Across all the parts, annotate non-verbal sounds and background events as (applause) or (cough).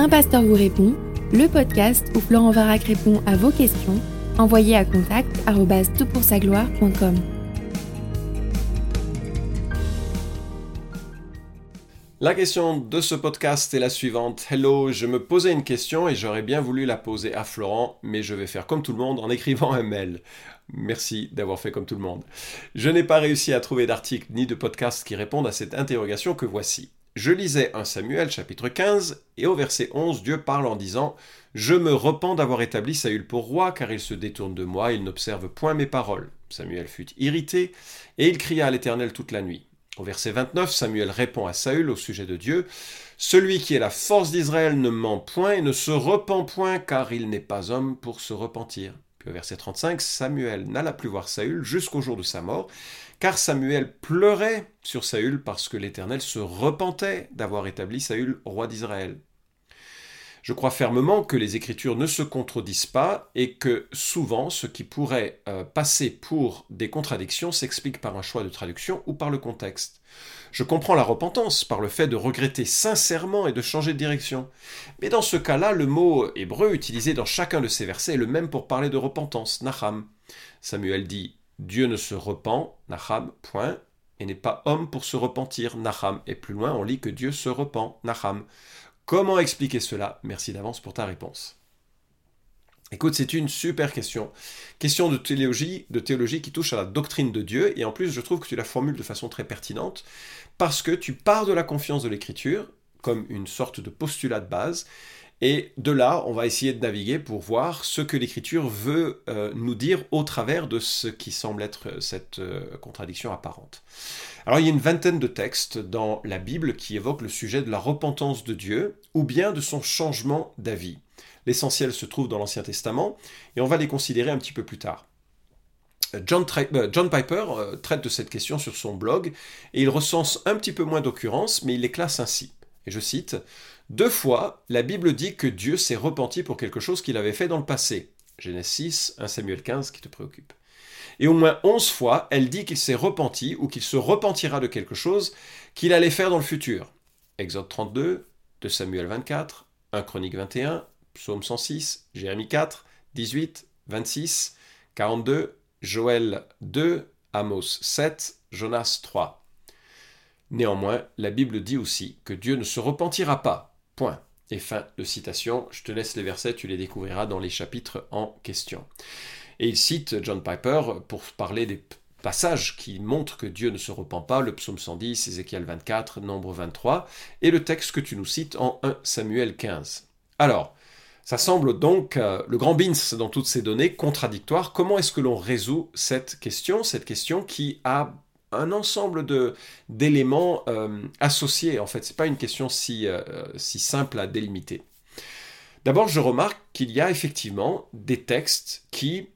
Un pasteur vous répond, le podcast où Florent Varac répond à vos questions, envoyez à contact gloire.com La question de ce podcast est la suivante. Hello, je me posais une question et j'aurais bien voulu la poser à Florent, mais je vais faire comme tout le monde en écrivant un mail. Merci d'avoir fait comme tout le monde. Je n'ai pas réussi à trouver d'article ni de podcast qui répondent à cette interrogation que voici. Je lisais un Samuel chapitre 15 et au verset 11 Dieu parle en disant Je me repens d'avoir établi Saül pour roi car il se détourne de moi, il n'observe point mes paroles. Samuel fut irrité et il cria à l'Éternel toute la nuit. Au verset 29, Samuel répond à Saül au sujet de Dieu Celui qui est la force d'Israël ne ment point et ne se repent point car il n'est pas homme pour se repentir verset 35, Samuel n'alla plus voir Saül jusqu'au jour de sa mort, car Samuel pleurait sur Saül parce que l'Éternel se repentait d'avoir établi Saül roi d'Israël. Je crois fermement que les Écritures ne se contredisent pas et que souvent ce qui pourrait euh, passer pour des contradictions s'explique par un choix de traduction ou par le contexte. Je comprends la repentance par le fait de regretter sincèrement et de changer de direction. Mais dans ce cas-là, le mot hébreu utilisé dans chacun de ces versets est le même pour parler de repentance, Naham. Samuel dit Dieu ne se repent, Naham, point, et n'est pas homme pour se repentir, Naham. Et plus loin, on lit que Dieu se repent, Naham. Comment expliquer cela? Merci d'avance pour ta réponse. Écoute, c'est une super question. Question de théologie, de théologie qui touche à la doctrine de Dieu, et en plus, je trouve que tu la formules de façon très pertinente, parce que tu pars de la confiance de l'écriture, comme une sorte de postulat de base, et de là, on va essayer de naviguer pour voir ce que l'écriture veut euh, nous dire au travers de ce qui semble être cette euh, contradiction apparente. Alors il y a une vingtaine de textes dans la Bible qui évoquent le sujet de la repentance de Dieu ou bien de son changement d'avis. L'essentiel se trouve dans l'Ancien Testament et on va les considérer un petit peu plus tard. John, euh, John, Piper traite de cette question sur son blog et il recense un petit peu moins d'occurrences mais il les classe ainsi. Et je cite deux fois, la Bible dit que Dieu s'est repenti pour quelque chose qu'il avait fait dans le passé. Genèse 6, 1 Samuel 15 qui te préoccupe. Et au moins onze fois, elle dit qu'il s'est repenti ou qu'il se repentira de quelque chose qu'il allait faire dans le futur. Exode 32, 2 Samuel 24, 1 Chronique 21, Psaume 106, Jérémie 4, 18, 26, 42, Joël 2, Amos 7, Jonas 3. Néanmoins, la Bible dit aussi que Dieu ne se repentira pas Et fin de citation. Je te laisse les versets, tu les découvriras dans les chapitres en question. Et il cite John Piper pour parler des passages qui montrent que Dieu ne se repent pas, le psaume 110, Ézéchiel 24, Nombre 23, et le texte que tu nous cites en 1 Samuel 15. Alors, ça semble donc, euh, le grand bins dans toutes ces données, contradictoire. Comment est-ce que l'on résout cette question Cette question qui a un ensemble de d'éléments euh, associés. En fait, c'est pas une question si, euh, si simple à délimiter. D'abord, je remarque qu'il y a effectivement des textes qui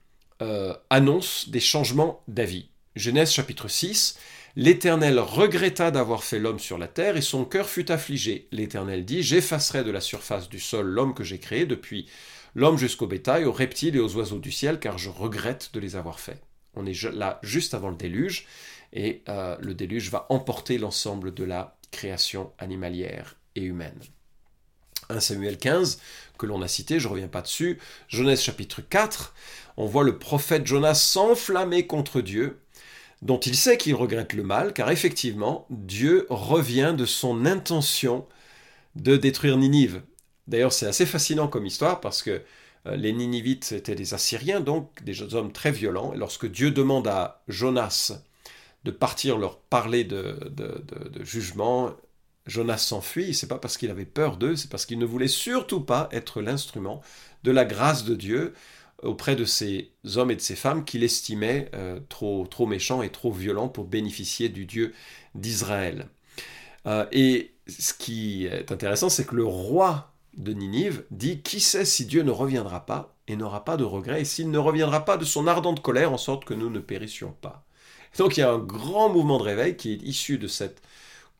euh, annoncent des changements d'avis. Genèse chapitre 6, L'Éternel regretta d'avoir fait l'homme sur la terre, et son cœur fut affligé. L'Éternel dit, J'effacerai de la surface du sol l'homme que j'ai créé, depuis l'homme jusqu'au bétail, aux reptiles et aux oiseaux du ciel, car je regrette de les avoir faits. On est là juste avant le déluge, et euh, le déluge va emporter l'ensemble de la création animalière et humaine. 1 Samuel 15, que l'on a cité, je ne reviens pas dessus, Genèse chapitre 4, on voit le prophète Jonas s'enflammer contre Dieu, dont il sait qu'il regrette le mal, car effectivement, Dieu revient de son intention de détruire Ninive. D'ailleurs, c'est assez fascinant comme histoire, parce que euh, les Ninivites étaient des Assyriens, donc des hommes très violents, et lorsque Dieu demande à Jonas de partir leur parler de, jugement. Jonas s'enfuit, c'est pas parce qu'il avait peur d'eux, c'est parce qu'il ne voulait surtout pas être l'instrument de la grâce de Dieu auprès de ces hommes et de ces femmes qu'il estimait euh, trop, trop méchants et trop violents pour bénéficier du Dieu d'Israël. Euh, et ce qui est intéressant, c'est que le roi de Ninive dit Qui sait si Dieu ne reviendra pas et n'aura pas de regret, et s'il ne reviendra pas de son ardente colère, en sorte que nous ne périssions pas. Donc il y a un grand mouvement de réveil qui est issu de cette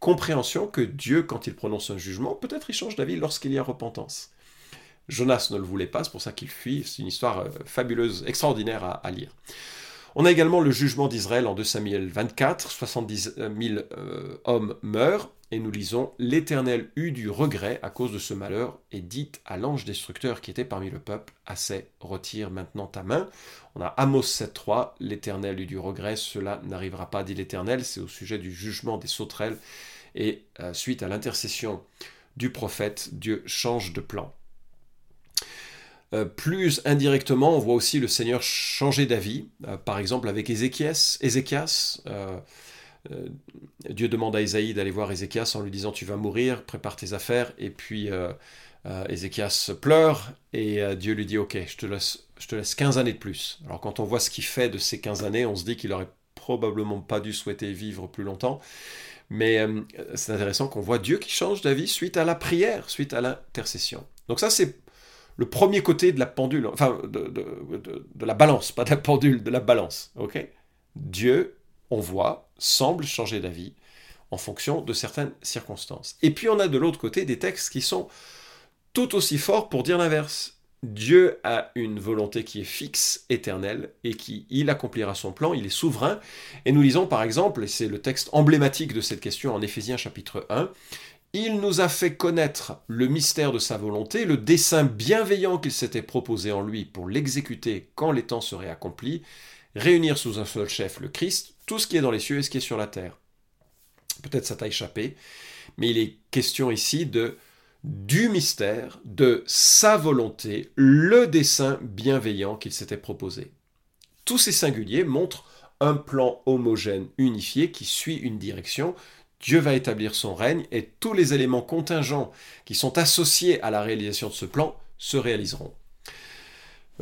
compréhension que Dieu, quand il prononce un jugement, peut-être il change d'avis lorsqu'il y a repentance. Jonas ne le voulait pas, c'est pour ça qu'il fuit. C'est une histoire euh, fabuleuse, extraordinaire à, lire. On a également le jugement d'Israël en 2 Samuel 24, 70 000 hommes meurent, et nous lisons L'Éternel eut du regret à cause de ce malheur, et dit à l'ange destructeur qui était parmi le peuple, Assez, retire maintenant ta main. On a Amos 7.3, L'Éternel eut du regret, cela n'arrivera pas, dit l'Éternel, c'est au sujet du jugement des sauterelles, et euh, suite à l'intercession du prophète, Dieu change de plan. Euh, plus indirectement, on voit aussi le Seigneur changer d'avis, euh, par exemple avec Ézéchias. Ézéchias Dieu demande à Isaïe d'aller voir Ézéchias en lui disant Tu vas mourir, prépare tes affaires, et puis Ézéchias pleure, et Dieu lui dit Ok, je te, laisse, je te laisse 15 années de plus. Alors quand on voit ce qu'il fait de ces 15 années, on se dit qu'il aurait probablement pas dû souhaiter vivre plus longtemps. Mais euh, c'est intéressant qu'on voit Dieu qui change d'avis suite à la prière, suite à l'intercession. Donc ça, c'est le premier côté de la pendule, enfin de, la balance, pas de la pendule, de la balance. ok? Dieu, on voit, semble changer d'avis en fonction de certaines circonstances. Et puis on a de l'autre côté des textes qui sont tout aussi forts pour dire l'inverse. Dieu a une volonté qui est fixe, éternelle, et qui, il accomplira son plan, il est souverain. Et nous lisons par exemple, et c'est le texte emblématique de cette question en Éphésiens chapitre 1, il nous a fait connaître le mystère de sa volonté, le dessein bienveillant qu'il s'était proposé en lui pour l'exécuter quand les temps seraient accomplis, réunir sous un seul chef le Christ, tout ce qui est dans les cieux et ce qui est sur la terre. Peut-être ça t'a échappé, mais il est question ici du mystère, de sa volonté, le dessein bienveillant qu'il s'était proposé. Tous ces singuliers montrent un plan homogène, unifié, qui suit une direction. Dieu va établir son règne et tous les éléments contingents qui sont associés à la réalisation de ce plan se réaliseront.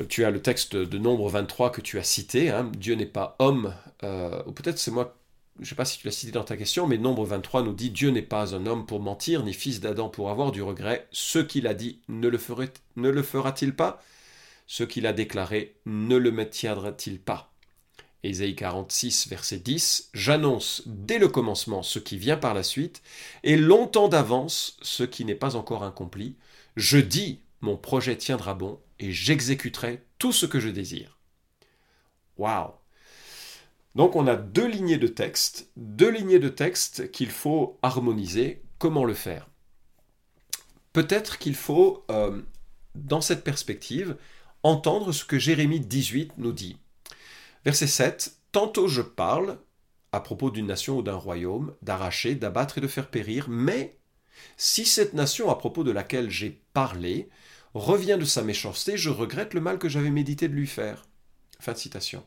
Tu as le texte de Nombre 23 que tu as cité, hein. Dieu n'est pas homme, euh, ou peut-être c'est moi je ne sais pas si tu l'as cité dans ta question, mais Nombre 23 nous dit Dieu n'est pas un homme pour mentir, ni fils d'Adam pour avoir du regret. Ce qu'il a dit ne le fera-t-il pas? Ce qu'il a déclaré ne le maintiendra-t-il pas? Ésaïe 46, verset 10 J'annonce dès le commencement ce qui vient par la suite, et longtemps d'avance ce qui n'est pas encore accompli. Je dis mon projet tiendra bon, et j'exécuterai tout ce que je désire. Waouh donc on a deux lignées de texte, deux lignées de texte qu'il faut harmoniser. Comment le faire? Peut-être qu'il faut, euh, dans cette perspective, entendre ce que Jérémie 18 nous dit. Verset 7, Tantôt je parle, à propos d'une nation ou d'un royaume, d'arracher, d'abattre et de faire périr, mais si cette nation à propos de laquelle j'ai parlé revient de sa méchanceté, je regrette le mal que j'avais médité de lui faire. Fin de citation.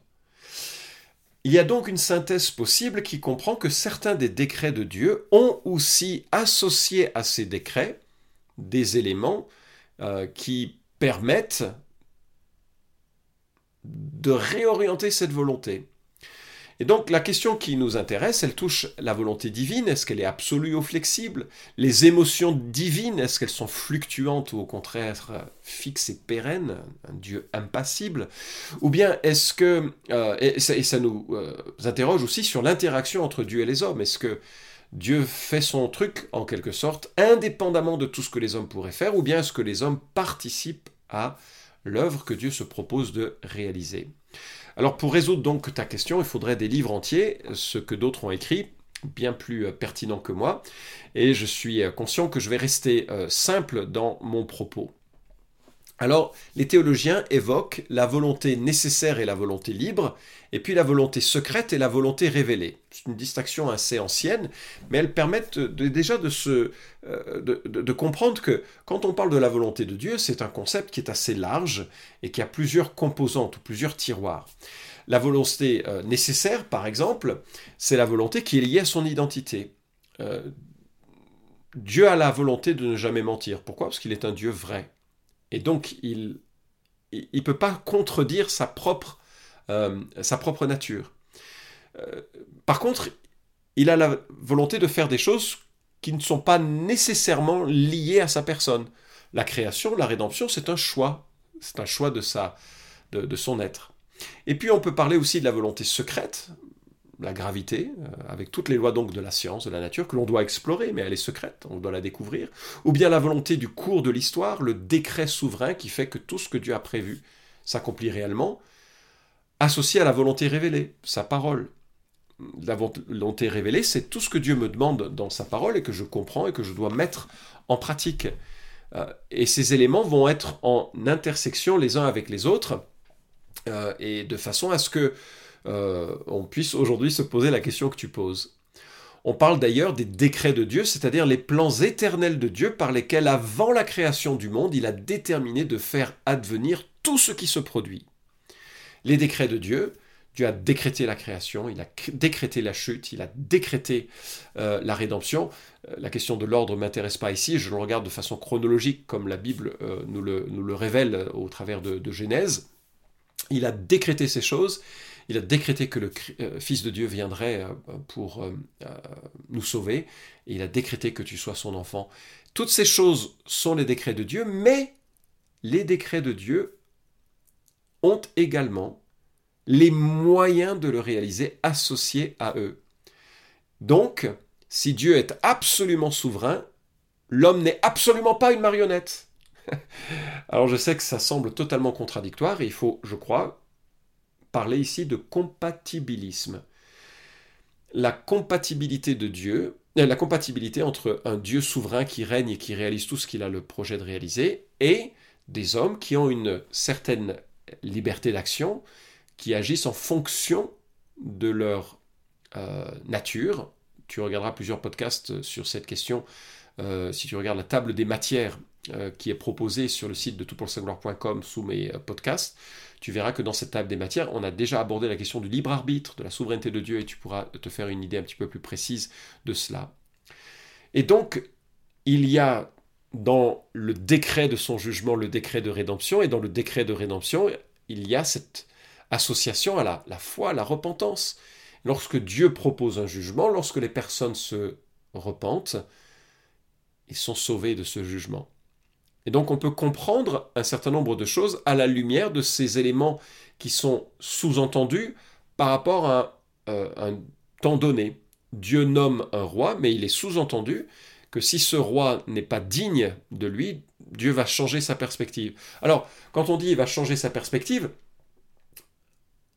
Il y a donc une synthèse possible qui comprend que certains des décrets de Dieu ont aussi associé à ces décrets des éléments euh, qui permettent de réorienter cette volonté. Et donc la question qui nous intéresse, elle touche la volonté divine, est-ce qu'elle est absolue ou flexible? Les émotions divines, est-ce qu'elles sont fluctuantes ou au contraire fixes et pérennes Un Dieu impassible? Ou bien est-ce que, euh, et, ça, nous euh, interroge aussi sur l'interaction entre Dieu et les hommes, est-ce que Dieu fait son truc en quelque sorte indépendamment de tout ce que les hommes pourraient faire, ou bien est-ce que les hommes participent à l'œuvre que Dieu se propose de réaliser alors pour résoudre donc ta question, il faudrait des livres entiers, ce que d'autres ont écrit, bien plus euh, pertinent que moi, et je suis euh, conscient que je vais rester euh, simple dans mon propos. Alors, les théologiens évoquent la volonté nécessaire et la volonté libre, et puis la volonté secrète et la volonté révélée. C'est une distinction assez ancienne, mais elles permettent déjà euh, de, comprendre que quand on parle de la volonté de Dieu, c'est un concept qui est assez large et qui a plusieurs composantes ou plusieurs tiroirs. La volonté euh, nécessaire, par exemple, c'est la volonté qui est liée à son identité. Euh, Dieu a la volonté de ne jamais mentir. Pourquoi? Parce qu'il est un Dieu vrai. Et donc, il ne peut pas contredire sa propre, euh, nature. Euh, par contre, il a la volonté de faire des choses qui ne sont pas nécessairement liées à sa personne. La création, la rédemption, c'est un choix. C'est un choix de son être. Et puis on peut parler aussi de la volonté secrète la gravité, euh, avec toutes les lois donc de la science, de la nature, que l'on doit explorer, mais elle est secrète, on doit la découvrir, ou bien la volonté du cours de l'histoire, le décret souverain qui fait que tout ce que Dieu a prévu s'accomplit réellement, associé à la volonté révélée, sa parole. La volonté révélée, c'est tout ce que Dieu me demande dans sa parole et que je comprends et que je dois mettre en pratique. Euh, et ces éléments vont être en intersection les uns avec les autres, euh, et de façon à ce que euh, on puisse aujourd'hui se poser la question que tu poses. On parle d'ailleurs des décrets de Dieu, c'est-à-dire les plans éternels de Dieu par lesquels, avant la création du monde, il a déterminé de faire advenir tout ce qui se produit. Les décrets de Dieu, Dieu a décrété la création, il a décrété la chute, il a décrété euh, la rédemption. Euh, la question de l'ordre ne m'intéresse pas ici, je le regarde de façon chronologique comme la Bible nous, le, révèle au travers de, de, Genèse. Il a décrété ces choses, il a décrété que le Fils de Dieu viendrait pour nous sauver, il a décrété que tu sois son enfant. Toutes ces choses sont les décrets de Dieu, mais les décrets de Dieu ont également les moyens de le réaliser associés à eux. Donc, si Dieu est absolument souverain, l'homme n'est absolument pas une marionnette. (laughs) Alors je sais que ça semble totalement contradictoire et il faut, je crois, parler ici de compatibilisme. La compatibilité de Dieu, euh, la compatibilité entre un Dieu souverain qui règne et qui réalise tout ce qu'il a le projet de réaliser et des hommes qui ont une certaine liberté d'action qui agissent en fonction de leur euh, nature. Tu regarderas plusieurs podcasts sur cette question. Euh, si tu regardes la table des matières qui est proposée sur le site de toutpoursavoir.com sous mes podcasts, tu verras que dans cette table des matières, on a déjà abordé la question du libre arbitre, de la souveraineté de Dieu, et tu pourras te faire une idée un petit peu plus précise de cela. Et donc, il y a dans le décret de son jugement le décret de rédemption, et dans le décret de rédemption, il y a cette association à la, foi, à la repentance. Lorsque Dieu propose un jugement, lorsque les personnes se repentent, ils sont sauvés de ce jugement. Et donc on peut comprendre un certain nombre de choses à la lumière de ces éléments qui sont sous-entendus par rapport à euh, un temps donné. Dieu nomme un roi, mais il est sous-entendu que si ce roi n'est pas digne de lui, Dieu va changer sa perspective. Alors, quand on dit il va changer sa perspective,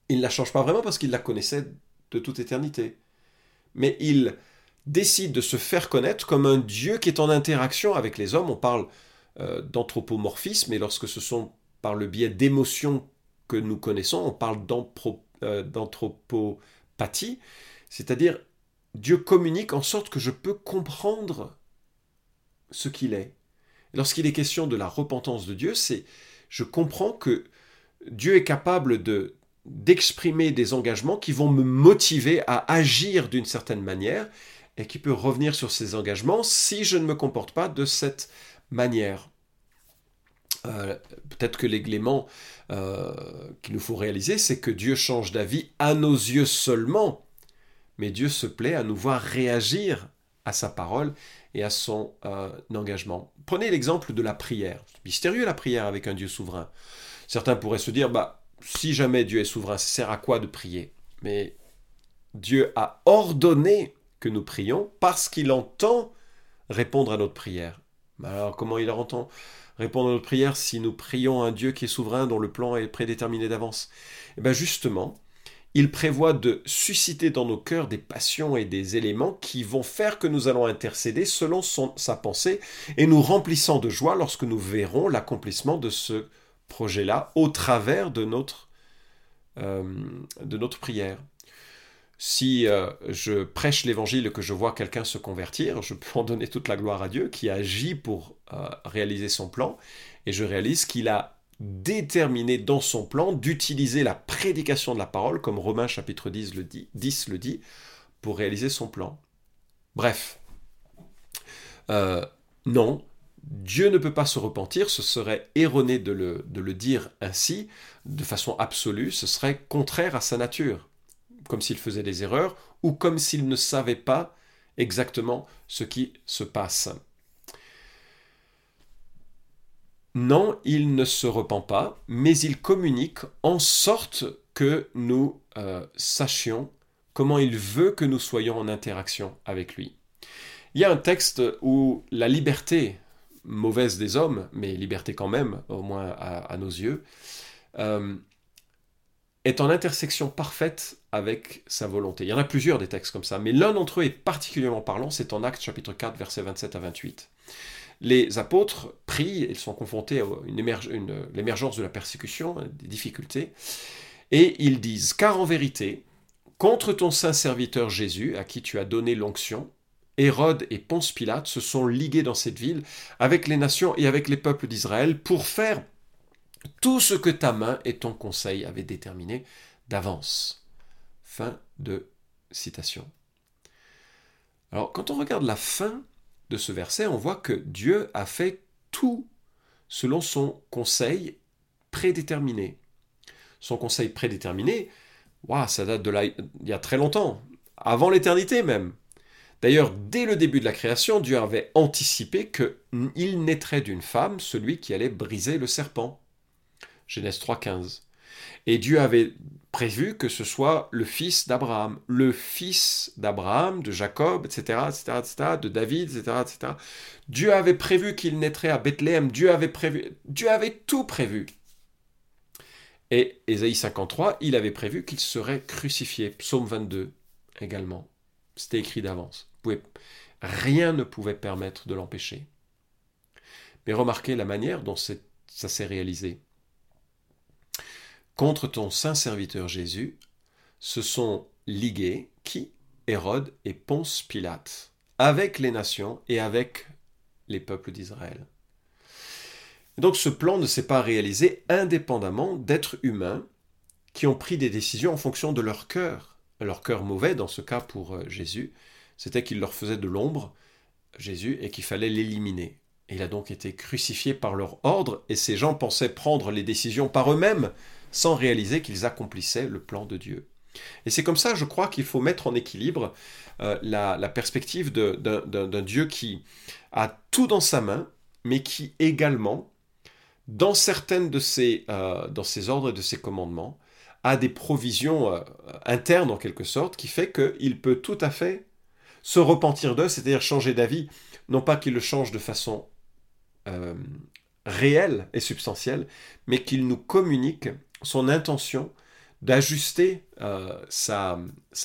il ne la change pas vraiment parce qu'il la connaissait de toute éternité. Mais il décide de se faire connaître comme un Dieu qui est en interaction avec les hommes. On parle euh, d'anthropomorphisme, et lorsque ce sont par le biais d'émotions que nous connaissons, on parle euh, d'anthropopathie, c'est-à-dire Dieu communique en sorte que je peux comprendre ce qu'il est. Lorsqu'il est question de la repentance de Dieu, c'est je comprends que Dieu est capable de d'exprimer des engagements qui vont me motiver à agir d'une certaine manière et qui peut revenir sur ces engagements si je ne me comporte pas de cette manière. Euh, peut-être que l'élément euh, qu'il nous faut réaliser, c'est que Dieu change d'avis à nos yeux seulement, mais Dieu se plaît à nous voir réagir à sa parole et à son euh, engagement. Prenez l'exemple de la prière. mystérieux la prière avec un Dieu souverain. Certains pourraient se dire, bah, si jamais Dieu est souverain, ça sert à quoi de prier? Mais Dieu a ordonné que nous prions parce qu'il entend répondre à notre prière. Alors comment il entend répondre à notre prière si nous prions un Dieu qui est souverain, dont le plan est prédéterminé d'avance? Eh bien justement, il prévoit de susciter dans nos cœurs des passions et des éléments qui vont faire que nous allons intercéder selon sa pensée et nous remplissant de joie lorsque nous verrons l'accomplissement de ce projet-là au travers de notre, euh, de notre prière. Si euh, je prêche l'évangile et que je vois quelqu'un se convertir, je peux en donner toute la gloire à Dieu qui agit pour euh, réaliser son plan. Et je réalise qu'il a déterminé dans son plan d'utiliser la prédication de la parole, comme Romains chapitre 10 le dit, 10 le dit pour réaliser son plan. Bref, non, Dieu ne peut pas se repentir, ce serait erroné de le dire ainsi, de façon absolue, ce serait contraire à sa nature, comme s'il faisait des erreurs, ou comme s'il ne savait pas exactement ce qui se passe. Non, il ne se repent pas, mais il communique en sorte que nous euh, sachions comment il veut que nous soyons en interaction avec lui. Il y a un texte où la liberté mauvaise des hommes, mais liberté quand même, au moins à, nos yeux, euh, est en intersection parfaite avec sa volonté. Il y en a plusieurs des textes comme ça, mais l'un d'entre eux est particulièrement parlant, c'est en Actes chapitre 4, versets 27 à 28. Les apôtres prient, ils sont confrontés à l'émergence de la persécution, des difficultés, et ils disent, car en vérité, contre ton saint serviteur Jésus, à qui tu as donné l'onction, Hérode et Ponce Pilate se sont ligués dans cette ville avec les nations et avec les peuples d'Israël pour faire tout ce que ta main et ton conseil avaient déterminé d'avance. Fin de citation. Alors, quand on regarde la fin de ce verset, on voit que Dieu a fait tout selon son conseil prédéterminé. Son conseil prédéterminé, ça date de là, il y a très longtemps, avant l'éternité même. D'ailleurs, dès le début de la création, Dieu avait anticipé qu'il naîtrait d'une femme celui qui allait briser le serpent. Genèse 3.15. Et Dieu avait prévu que ce soit le fils d'Abraham, le fils d'Abraham, de Jacob, etc., etc., etc., de David, etc., etc. Dieu avait prévu qu'il naîtrait à Bethléem, Dieu avait prévu, Dieu avait tout prévu. Et Ésaïe 53, il avait prévu qu'il serait crucifié. Psaume 22 également. C'était écrit d'avance. Rien ne pouvait permettre de l'empêcher. Mais remarquez la manière dont ça s'est réalisé contre ton saint serviteur Jésus, se sont ligués qui? Hérode et Ponce Pilate, avec les nations et avec les peuples d'Israël. Donc ce plan ne s'est pas réalisé indépendamment d'êtres humains qui ont pris des décisions en fonction de leur cœur. Leur cœur mauvais, dans ce cas pour euh, Jésus, c'était qu'il leur faisait de l'ombre, Jésus, et qu'il fallait l'éliminer. Il a donc été crucifié par leur ordre, et ces gens pensaient prendre les décisions par eux-mêmes, sans réaliser qu'ils accomplissaient le plan de Dieu. Et c'est comme ça, je crois, qu'il faut mettre en équilibre euh, la, perspective d'un Dieu qui a tout dans sa main, mais qui également, dans certaines de ses, euh, dans ses ordres et de ses commandements, a des provisions euh, internes en quelque sorte, qui fait qu'il peut tout à fait se repentir d'eux, c'est-à-dire changer d'avis, non pas qu'il le change de façon réelle et substantielle, mais qu'il nous communique son intention d'ajuster euh, sa,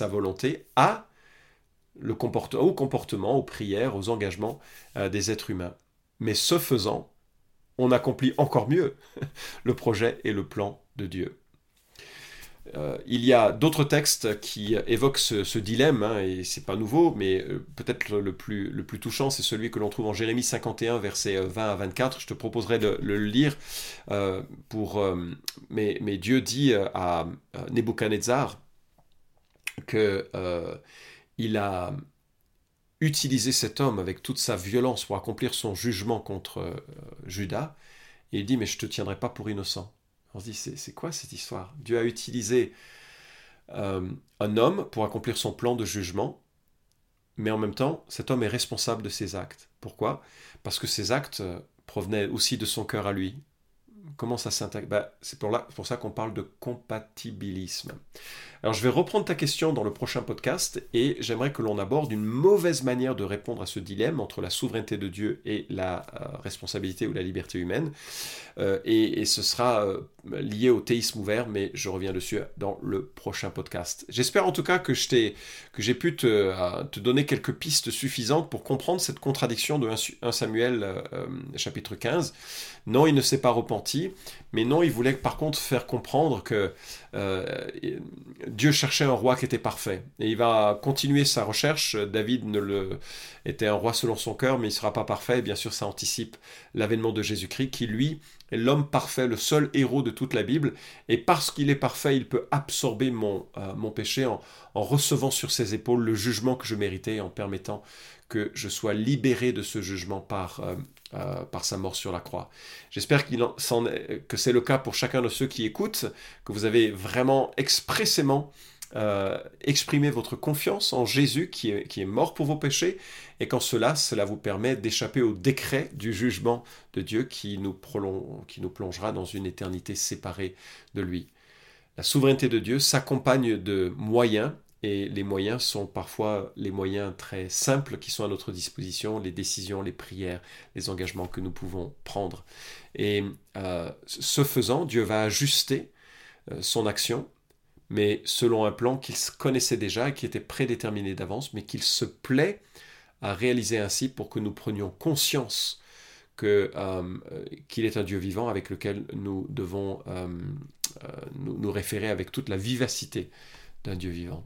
volonté à le au comportement, aux prières, aux engagements euh, des êtres humains. Mais ce faisant, on accomplit encore mieux (laughs) le projet et le plan de Dieu. Euh, il y a d'autres textes qui évoquent ce, dilemme, hein, et c'est pas nouveau, mais euh, peut-être le plus, le plus touchant, c'est celui que l'on trouve en Jérémie 51, versets 20 à 24. Je te proposerai de, le lire euh, pour. mais, mais, Dieu dit à Nebuchadnezzar que il a utilisé cet homme avec toute sa violence pour accomplir son jugement contre Judas. Et il dit Mais je te tiendrai pas pour innocent. On se dit, c'est quoi cette histoire? Dieu a utilisé euh, un homme pour accomplir son plan de jugement, mais en même temps, cet homme est responsable de ses actes. Pourquoi? Parce que ses actes euh, provenaient aussi de son cœur à lui. Comment ça s'intègre bah, C'est pour, ça qu'on parle de compatibilisme. Alors je vais reprendre ta question dans le prochain podcast et j'aimerais que l'on aborde une mauvaise manière de répondre à ce dilemme entre la souveraineté de Dieu et la euh, responsabilité ou la liberté humaine. Euh, et, ce sera euh, lié au théisme ouvert, mais je reviens dessus dans le prochain podcast. J'espère en tout cas que j'ai pu te, te, donner quelques pistes suffisantes pour comprendre cette contradiction de 1 Samuel chapitre 15. Non, il ne s'est pas repenti, mais non, il voulait par contre faire comprendre que Dieu cherchait un roi qui était parfait. Et il va continuer sa recherche. David ne était un roi selon son cœur, mais il ne sera pas parfait. Et bien sûr, ça anticipe l'avènement de Jésus-Christ, qui lui est l'homme parfait, le seul héros de toute la Bible. Et parce qu'il est parfait, il peut absorber mon, euh, péché en, recevant sur ses épaules le jugement que je méritais, en permettant que je sois libéré de ce jugement par, euh, euh, par sa mort sur la croix. J'espère que c'est le cas pour chacun de ceux qui écoutent, que vous avez vraiment expressément euh, exprimé votre confiance en Jésus qui est, mort pour vos péchés, et qu'en cela, cela vous permet d'échapper au décret du jugement de Dieu qui nous plongera dans une éternité séparée de lui. La souveraineté de Dieu s'accompagne de moyens et les moyens sont parfois les moyens très simples qui sont à notre disposition, les décisions, les prières, les engagements que nous pouvons prendre. Et euh, ce faisant, Dieu va ajuster euh, son action mais selon un plan qu'il connaissait déjà et qui était prédéterminé d'avance, mais qu'il se plaît à réaliser ainsi pour que nous prenions conscience euh, qu'il est un Dieu vivant avec lequel nous devons nous référer avec toute la vivacité d'un Dieu vivant.